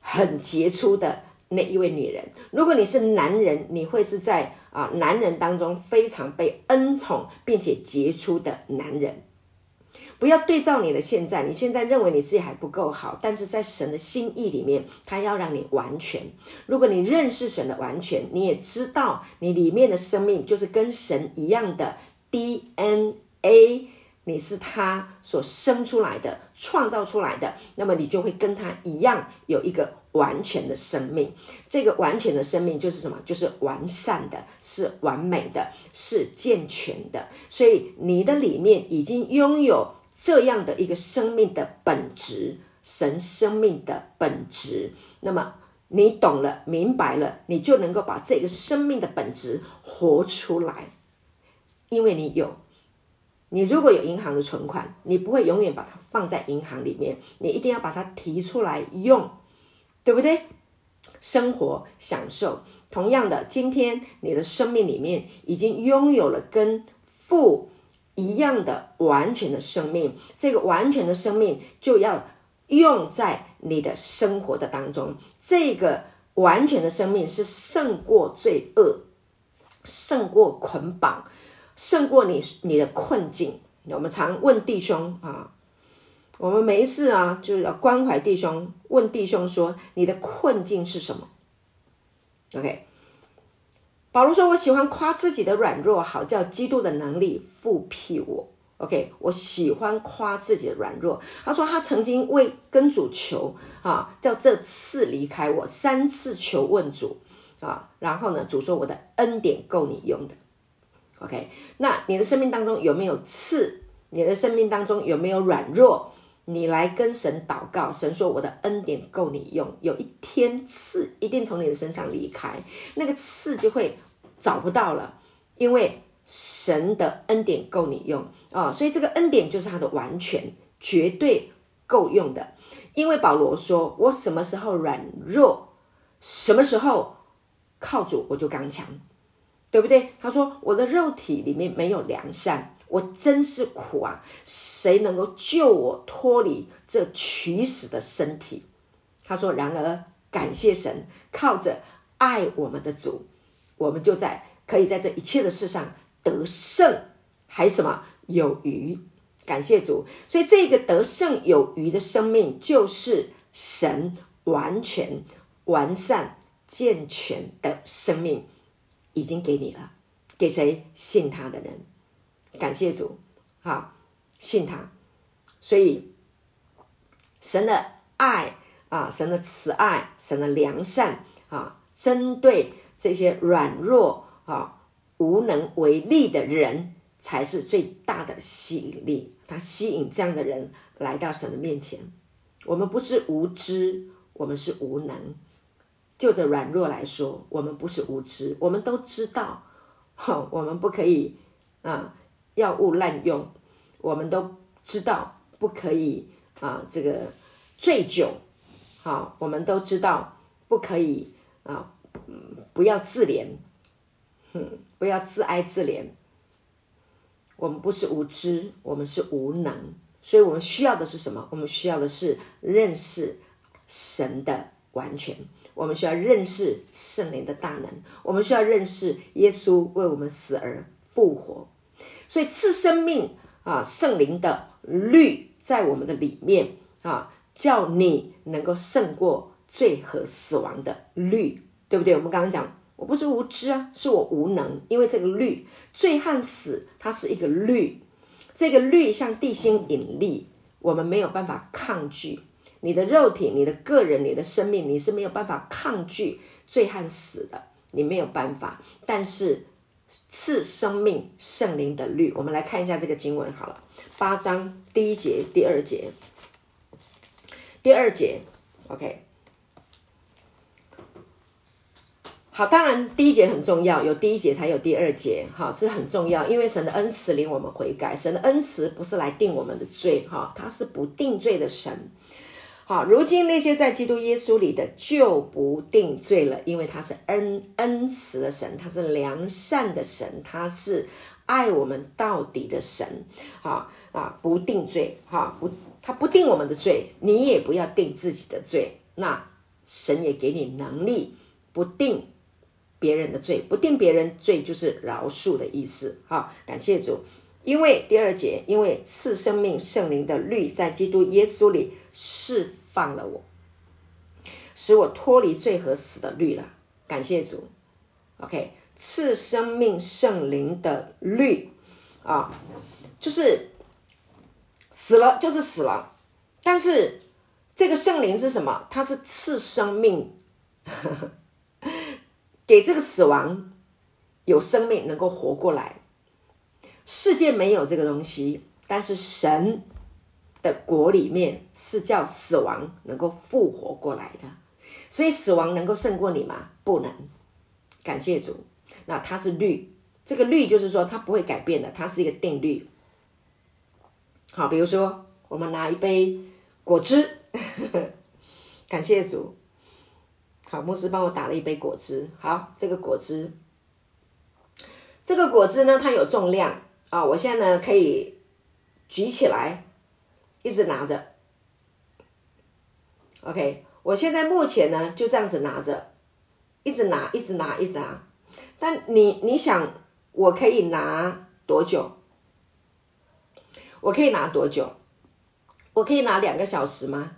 很杰出的。那一位女人。如果你是男人，你会是在啊男人当中非常被恩宠并且杰出的男人。不要对照你的现在，你现在认为你自己还不够好，但是在神的心意里面，他要让你完全。如果你认识神的完全，你也知道你里面的生命就是跟神一样的 DNA，你是他所生出来的、创造出来的，那么你就会跟他一样有一个完全的生命。这个完全的生命就是什么？就是完善的，是完美的，是健全的。所以你的里面已经拥有。这样的一个生命的本质，神生命的本质，那么你懂了、明白了，你就能够把这个生命的本质活出来。因为你有，你如果有银行的存款，你不会永远把它放在银行里面，你一定要把它提出来用，对不对？生活享受，同样的，今天你的生命里面已经拥有了跟父。一样的完全的生命，这个完全的生命就要用在你的生活的当中。这个完全的生命是胜过罪恶，胜过捆绑，胜过你你的困境。我们常问弟兄啊，我们没事啊，就是要关怀弟兄，问弟兄说：你的困境是什么？OK。保罗说：“我喜欢夸自己的软弱，好叫基督的能力覆庇我。” OK，我喜欢夸自己的软弱。他说他曾经为跟主求啊，叫这次离开我，三次求问主啊。然后呢，主说：“我的恩典够你用的。” OK，那你的生命当中有没有刺？你的生命当中有没有软弱？你来跟神祷告，神说：“我的恩典够你用。”有一天刺一定从你的身上离开，那个刺就会找不到了，因为神的恩典够你用啊、哦！所以这个恩典就是他的完全，绝对够用的。因为保罗说：“我什么时候软弱，什么时候靠主，我就刚强，对不对？”他说：“我的肉体里面没有良善。”我真是苦啊！谁能够救我脱离这取死的身体？他说：“然而感谢神，靠着爱我们的主，我们就在可以在这一切的事上得胜，还什么有余？感谢主！所以这个得胜有余的生命，就是神完全完善健全的生命，已经给你了。给谁信他的人？”感谢主，哈，信他，所以神的爱啊，神的慈爱，神的良善啊，针对这些软弱啊、无能为力的人，才是最大的吸引力。他吸引这样的人来到神的面前。我们不是无知，我们是无能。就着软弱来说，我们不是无知，我们都知道，哈，我们不可以啊。药物滥用，我们都知道不可以啊，这个醉酒，好，我们都知道不可以啊，不要自怜，哼，不要自哀自怜。我们不是无知，我们是无能，所以我们需要的是什么？我们需要的是认识神的完全，我们需要认识圣灵的大能，我们需要认识耶稣为我们死而复活。所以赐生命啊，圣灵的律在我们的里面啊，叫你能够胜过罪和死亡的律，对不对？我们刚刚讲，我不是无知啊，是我无能，因为这个律，罪和死，它是一个律，这个律像地心引力，我们没有办法抗拒。你的肉体、你的个人、你的生命，你是没有办法抗拒罪和死的，你没有办法，但是。赐生命圣灵的律，我们来看一下这个经文好了，八章第一节、第二节，第二节，OK，好，当然第一节很重要，有第一节才有第二节，哈，是很重要，因为神的恩慈领我们悔改，神的恩慈不是来定我们的罪，哈，他是不定罪的神。好，如今那些在基督耶稣里的就不定罪了，因为他是恩恩慈的神，他是良善的神，他是爱我们到底的神。啊啊，不定罪，哈不，他不定我们的罪，你也不要定自己的罪。那神也给你能力，不定别人的罪，不定别人罪就是饶恕的意思。好，感谢主，因为第二节，因为赐生命圣灵的律在基督耶稣里释放了我，使我脱离罪和死的律了。感谢主。OK，赐生命圣灵的律啊，就是死了就是死了，但是这个圣灵是什么？它是赐生命，给这个死亡有生命，能够活过来。世界没有这个东西，但是神的国里面是叫死亡能够复活过来的，所以死亡能够胜过你吗？不能。感谢主，那它是律，这个律就是说它不会改变的，它是一个定律。好，比如说我们拿一杯果汁，呵呵，感谢主。好，牧师帮我打了一杯果汁。好，这个果汁，这个果汁呢，它有重量啊，我现在呢可以举起来，一直拿着。OK，我现在目前呢就这样子拿着。一直拿，一直拿，一直拿。但你你想，我可以拿多久？我可以拿多久？我可以拿两个小时吗？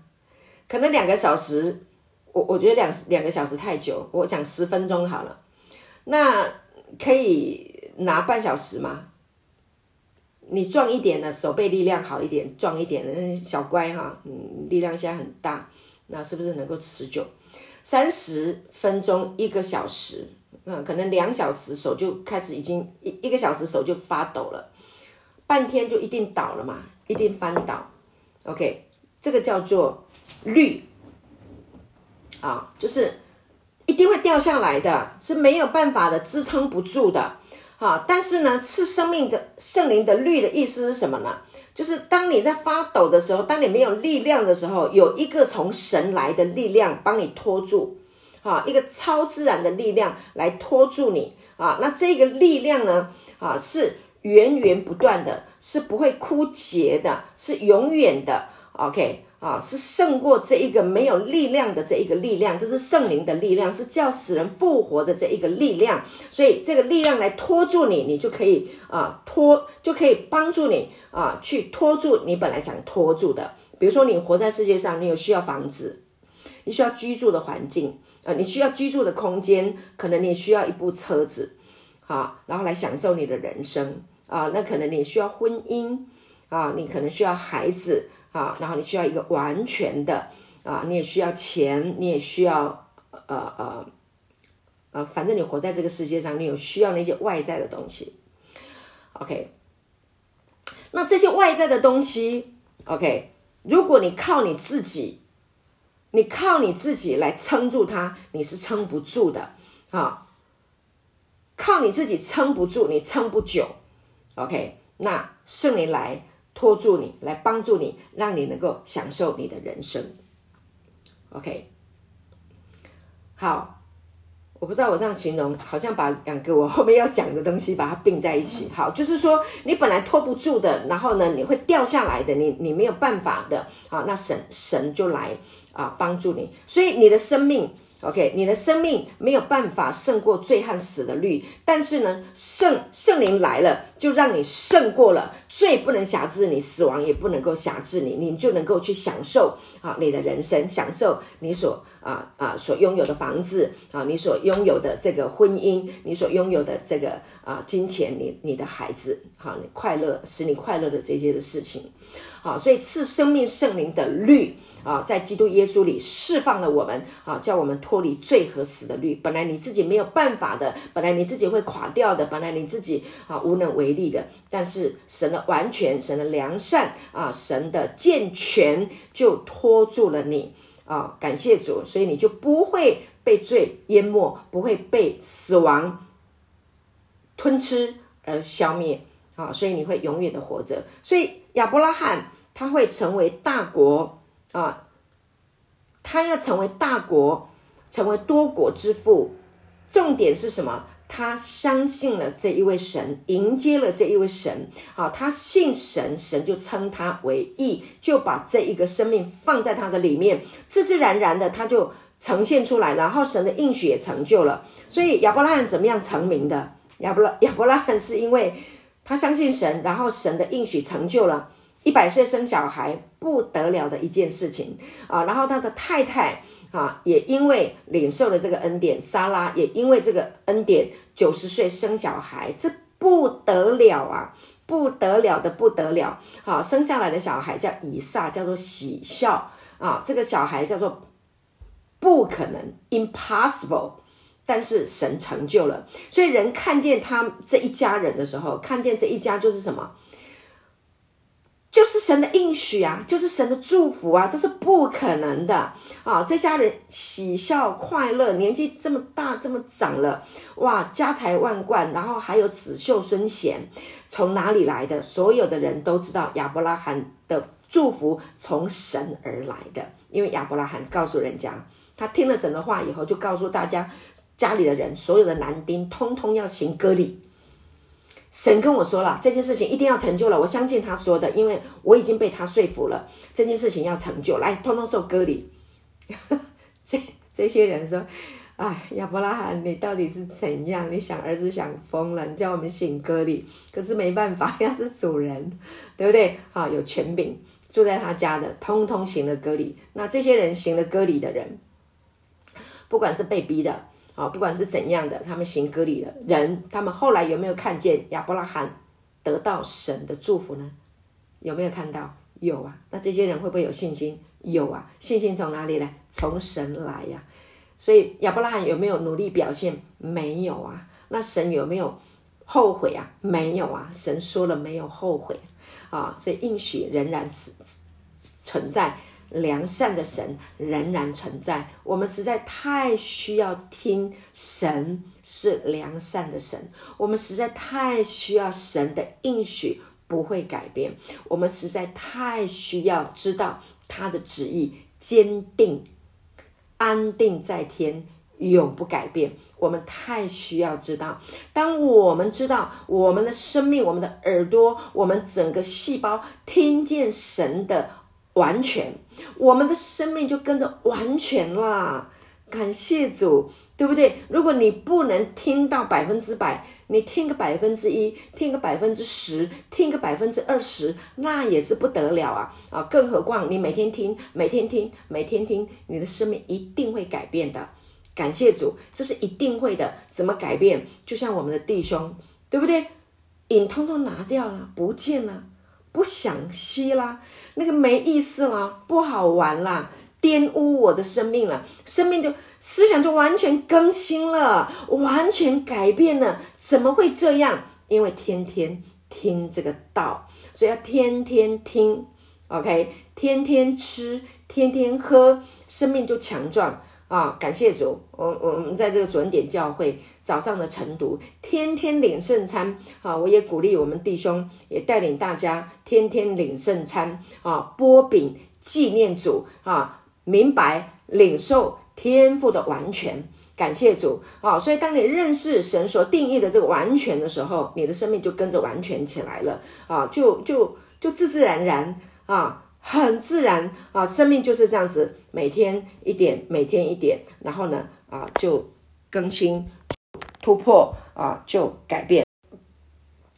可能两个小时，我我觉得两两个小时太久。我讲十分钟好了。那可以拿半小时吗？你壮一点的，手背力量好一点，壮一点的小乖哈，嗯，力量现在很大，那是不是能够持久？三十分钟，一个小时，嗯，可能两小时手就开始已经一一个小时手就发抖了，半天就一定倒了嘛，一定翻倒。OK，这个叫做律啊，就是一定会掉下来的，是没有办法的，支撑不住的啊。但是呢，赐生命的圣灵的律的意思是什么呢？就是当你在发抖的时候，当你没有力量的时候，有一个从神来的力量帮你拖住，啊，一个超自然的力量来拖住你，啊，那这个力量呢，啊，是源源不断的，是不会枯竭的，是永远的，OK。啊，是胜过这一个没有力量的这一个力量，这是圣灵的力量，是叫死人复活的这一个力量。所以这个力量来拖住你，你就可以啊拖，就可以帮助你啊去拖住你本来想拖住的。比如说你活在世界上，你有需要房子，你需要居住的环境啊，你需要居住的空间，可能你需要一部车子啊，然后来享受你的人生啊。那可能你需要婚姻啊，你可能需要孩子。啊，然后你需要一个完全的啊，你也需要钱，你也需要呃呃呃，反正你活在这个世界上，你有需要那些外在的东西。OK，那这些外在的东西，OK，如果你靠你自己，你靠你自己来撑住它，你是撑不住的啊。靠你自己撑不住，你撑不久。OK，那圣灵来。拖住你，来帮助你，让你能够享受你的人生。OK，好，我不知道我这样形容，好像把两个我后面要讲的东西把它并在一起。好，就是说你本来拖不住的，然后呢，你会掉下来的，你你没有办法的啊，那神神就来啊帮助你，所以你的生命。OK，你的生命没有办法胜过罪和死的律，但是呢，圣圣灵来了，就让你胜过了罪，不能辖制你，死亡也不能够辖制你，你就能够去享受啊你的人生，享受你所啊啊所拥有的房子啊，你所拥有的这个婚姻，你所拥有的这个啊金钱，你你的孩子，好，你快乐使你快乐的这些的事情，好，所以赐生命圣灵的律。啊，在基督耶稣里释放了我们啊，叫我们脱离罪和死的律。本来你自己没有办法的，本来你自己会垮掉的，本来你自己啊无能为力的。但是神的完全、神的良善啊，神的健全就拖住了你啊！感谢主，所以你就不会被罪淹没，不会被死亡吞吃而消灭啊！所以你会永远的活着。所以亚伯拉罕他会成为大国。啊，他要成为大国，成为多国之父。重点是什么？他相信了这一位神，迎接了这一位神。啊，他信神，神就称他为义，就把这一个生命放在他的里面，自自然然的，他就呈现出来，然后神的应许也成就了。所以亚伯拉罕怎么样成名的？亚伯拉亚伯拉罕是因为他相信神，然后神的应许成就了，一百岁生小孩不得了的一件事情啊。然后他的太太啊，也因为领受了这个恩典，撒拉也因为这个恩典，九十岁生小孩，这不得了啊，不得了的不得了。啊，生下来的小孩叫以撒，叫做喜笑啊，这个小孩叫做。不可能，impossible，但是神成就了，所以人看见他这一家人的时候，看见这一家就是什么？就是神的应许啊，就是神的祝福啊，这是不可能的啊！这家人喜笑快乐，年纪这么大，这么长了，哇，家财万贯，然后还有子秀孙贤，从哪里来的？所有的人都知道亚伯拉罕的祝福从神而来的，因为亚伯拉罕告诉人家。他听了神的话以后，就告诉大家，家里的人，所有的男丁，通通要行割礼。神跟我说了，这件事情一定要成就了，我相信他说的，因为我已经被他说服了，这件事情要成就，来，通通受割礼。这这些人说，哎，亚伯拉罕，你到底是怎样？你想儿子想疯了，你叫我们行割礼，可是没办法，他是主人，对不对？好，有权柄住在他家的，通通行了割礼。那这些人行了割礼的人。不管是被逼的啊，不管是怎样的，他们行割礼的人，他们后来有没有看见亚伯拉罕得到神的祝福呢？有没有看到？有啊。那这些人会不会有信心？有啊。信心从哪里来？从神来呀、所以亚伯拉罕有没有努力表现？没有啊。那神有没有后悔啊？没有啊。神说了没有后悔啊。所以应许仍然存存在。良善的神仍然存在，我们实在太需要听神是良善的神，我们实在太需要神的应许不会改变，我们实在太需要知道他的旨意坚定、安定在天，永不改变。我们太需要知道，当我们知道我们的生命、我们的耳朵、我们整个细胞听见神的。完全，我们的生命就跟着完全啦。感谢主，对不对？如果你不能听到百分之百，你听个百分之一，听个百分之十，听个百分之二十，那也是不得了啊！啊，更何况你每天听，每天听，每天听，你的生命一定会改变的。感谢主，这是一定会的。怎么改变？就像我们的弟兄，对不对？瘾通通拿掉了，不见了。不想吸啦，那个没意思了，不好玩啦，玷污我的生命了，生命就思想就完全更新了，完全改变了，怎么会这样？因为天天听这个道，所以要天天听，OK，天天吃，天天喝，生命就强壮。啊，感谢主！我我们在这个准点教会早上的晨读，天天领圣餐。啊，我也鼓励我们弟兄，也带领大家天天领圣餐。啊，擘饼纪念主。啊，明白领受天赋的完全。感谢主！啊，所以当你认识神所定义的这个完全的时候，你的生命就跟着完全起来了。啊，就就就自自然然啊。很自然啊，生命就是这样子，每天一点，每天一点，然后呢，啊，就更新、突破啊，就改变。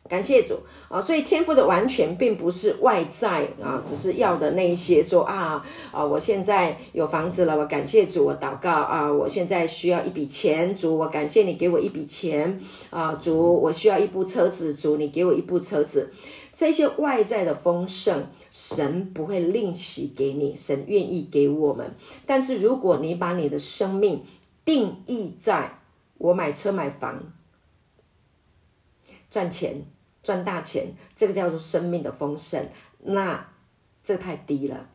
感谢主啊！所以天赋的完全并不是外在啊，只是要的那一些说啊啊，我现在有房子了，我感谢主，我祷告啊，我现在需要一笔钱，主，我感谢你给我一笔钱啊，主，我需要一部车子，主，你给我一部车子。这些外在的丰盛，神不会吝惜给你，神愿意给我们。但是如果你把你的生命定义在我买车买房赚钱。赚大钱，这个叫做生命的丰盛，那这太低了，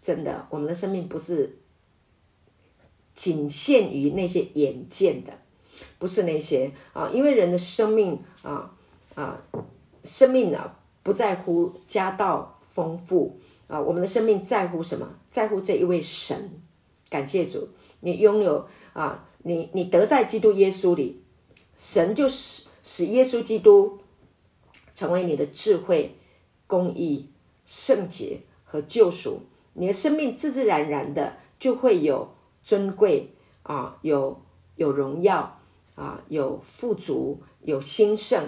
真的，我们的生命不是仅限于那些眼见的，不是那些啊，因为人的生命啊啊，生命呢、啊、不在乎家道丰富啊，我们的生命在乎什么？在乎这一位神。感谢主，你拥有啊，你你得在基督耶稣里，神就使使耶稣基督。成为你的智慧、公义、圣洁和救赎，你的生命自自然然的就会有尊贵啊，有有荣耀啊，有富足，有兴盛，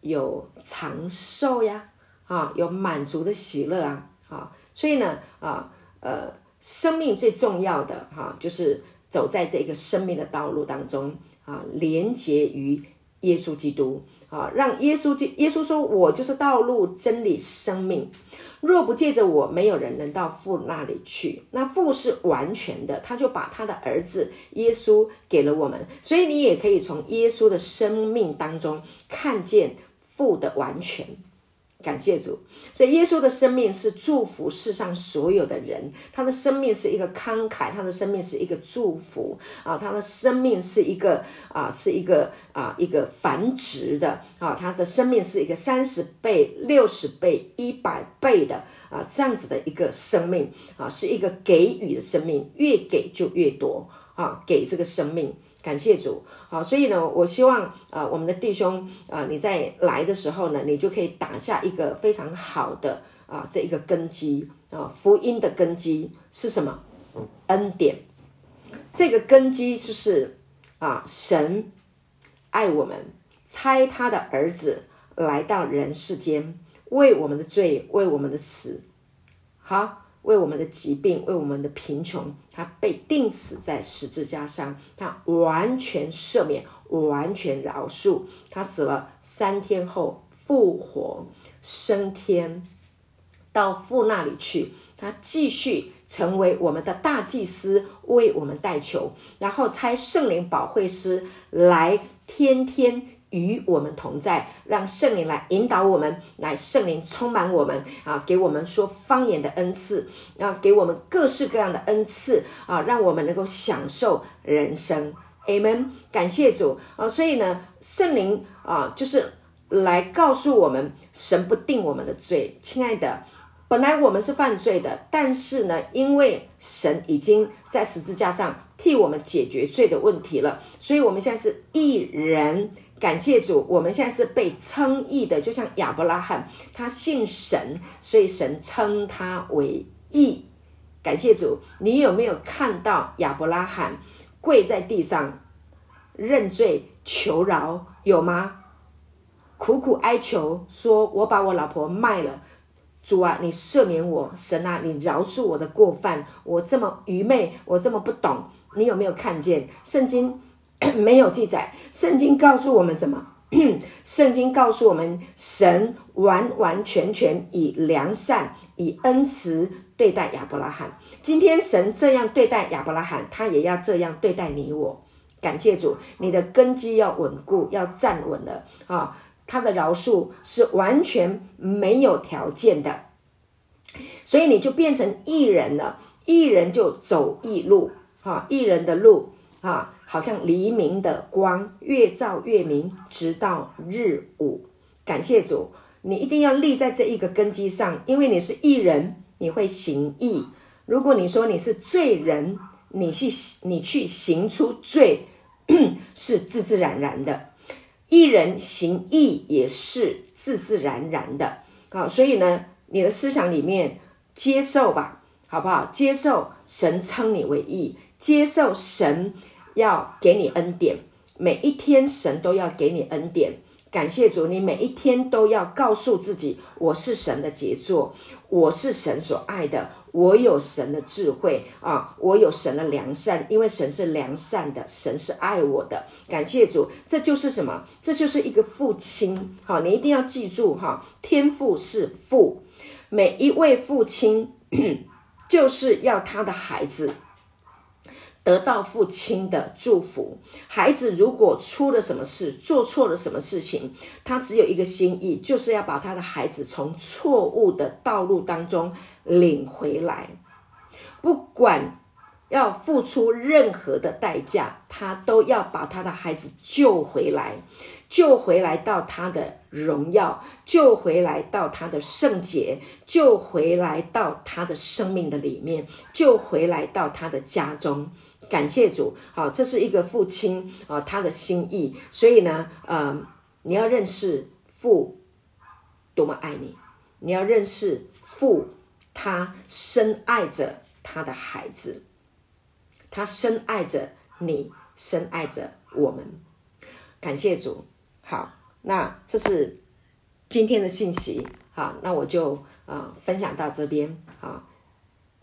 有长寿呀，啊，有满足的喜乐啊，啊，所以呢，啊，呃，生命最重要的哈、就是走在这个生命的道路当中啊，连接于耶稣基督啊，让耶稣基耶稣说，我就是道路、真理、生命。若不借着我，没有人能到父那里去。那父是完全的，他就把他的儿子耶稣给了我们，所以你也可以从耶稣的生命当中看见父的完全。感谢主，所以耶稣的生命是祝福世上所有的人，他的生命是一个慷慨，他的生命是一个祝福啊，他的生命是一个啊，是一个啊，一个繁殖的啊，他的生命是一个三十倍、六十倍、一百倍的啊，这样子的一个生命啊，是一个给予的生命，越给就越多啊，给这个生命。感谢主，好，所以呢，我希望啊、我们的弟兄啊、你在来的时候呢，你就可以打下一个非常好的啊、这一个根基啊、福音的根基是什么？恩典，这个根基就是啊，神爱我们，差他的儿子来到人世间，为我们的罪，为我们的死，好。为我们的疾病，为我们的贫穷，他被钉死在十字架上，他完全赦免，完全饶恕。他死了三天后复活升天，到父那里去。他继续成为我们的大祭司，为我们代求，然后差圣灵保惠师来天天。与我们同在，让圣灵来引导我们，来圣灵充满我们啊，给我们说方言的恩赐，啊，给我们各式各样的恩赐啊，让我们能够享受人生。Amen，感谢主啊！所以呢，圣灵啊，就是来告诉我们，神不定我们的罪。亲爱的，本来我们是犯罪的，但是呢，因为神已经在十字架上替我们解决罪的问题了，所以我们现在是一人。感谢主，我们现在是被称义的，就像亚伯拉罕，他信神，所以神称他为义。感谢主，你有没有看到亚伯拉罕跪在地上认罪求饶？有吗？苦苦哀求，说我把我老婆卖了，主啊，你赦免我，神啊，你饶恕我的过犯，我这么愚昧，我这么不懂，你有没有看见圣经？没有记载，圣经告诉我们什么？圣经告诉我们，神完完全全以良善、以恩慈对待亚伯拉罕。今天神这样对待亚伯拉罕，他也要这样对待你我。感谢主，你的根基要稳固，要站稳了啊！他的饶恕是完全没有条件的，所以你就变成义人了。义人就走义路，哈，义人的路啊。好像黎明的光，越照越明，直到日午。感谢主，你一定要立在这一个根基上，因为你是义人，你会行义。如果你说你是罪人，你去你去行出罪，是自自然然的。义人行义也是自自然然的。好，所以呢，你的思想里面接受吧，好不好？接受神称你为义，接受神。要给你恩典，每一天神都要给你恩典。感谢主，你每一天都要告诉自己：我是神的杰作，我是神所爱的，我有神的智慧啊，我有神的良善，因为神是良善的，神是爱我的。感谢主，这就是什么？这就是一个父亲。好，你一定要记住哈，天父是父，每一位父亲 就是要他的孩子。得到父亲的祝福，孩子如果出了什么事，做错了什么事情，他只有一个心意，就是要把他的孩子从错误的道路当中领回来，不管要付出任何的代价，他都要把他的孩子救回来，救回来到他的荣耀，救回来到他的圣洁，救回来到他的生命的里面，救回来到他的家中。感谢主，好，这是一个父亲啊，他的心意。所以呢，呃，你要认识父多么爱你，你要认识父，他深爱着他的孩子，他深爱着你，深爱着我们。感谢主。好，那这是今天的信息。好，那我就啊、分享到这边。好，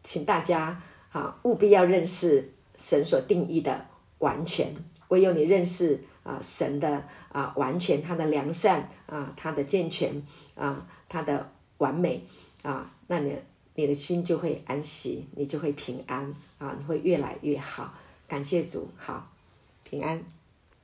请大家啊务必要认识神所定义的完全。唯有你认识啊神的啊完全，他的良善啊，他的健全啊，他的完美啊，那你你的心就会安息，你就会平安啊，你会越来越好。感谢主，好，平安。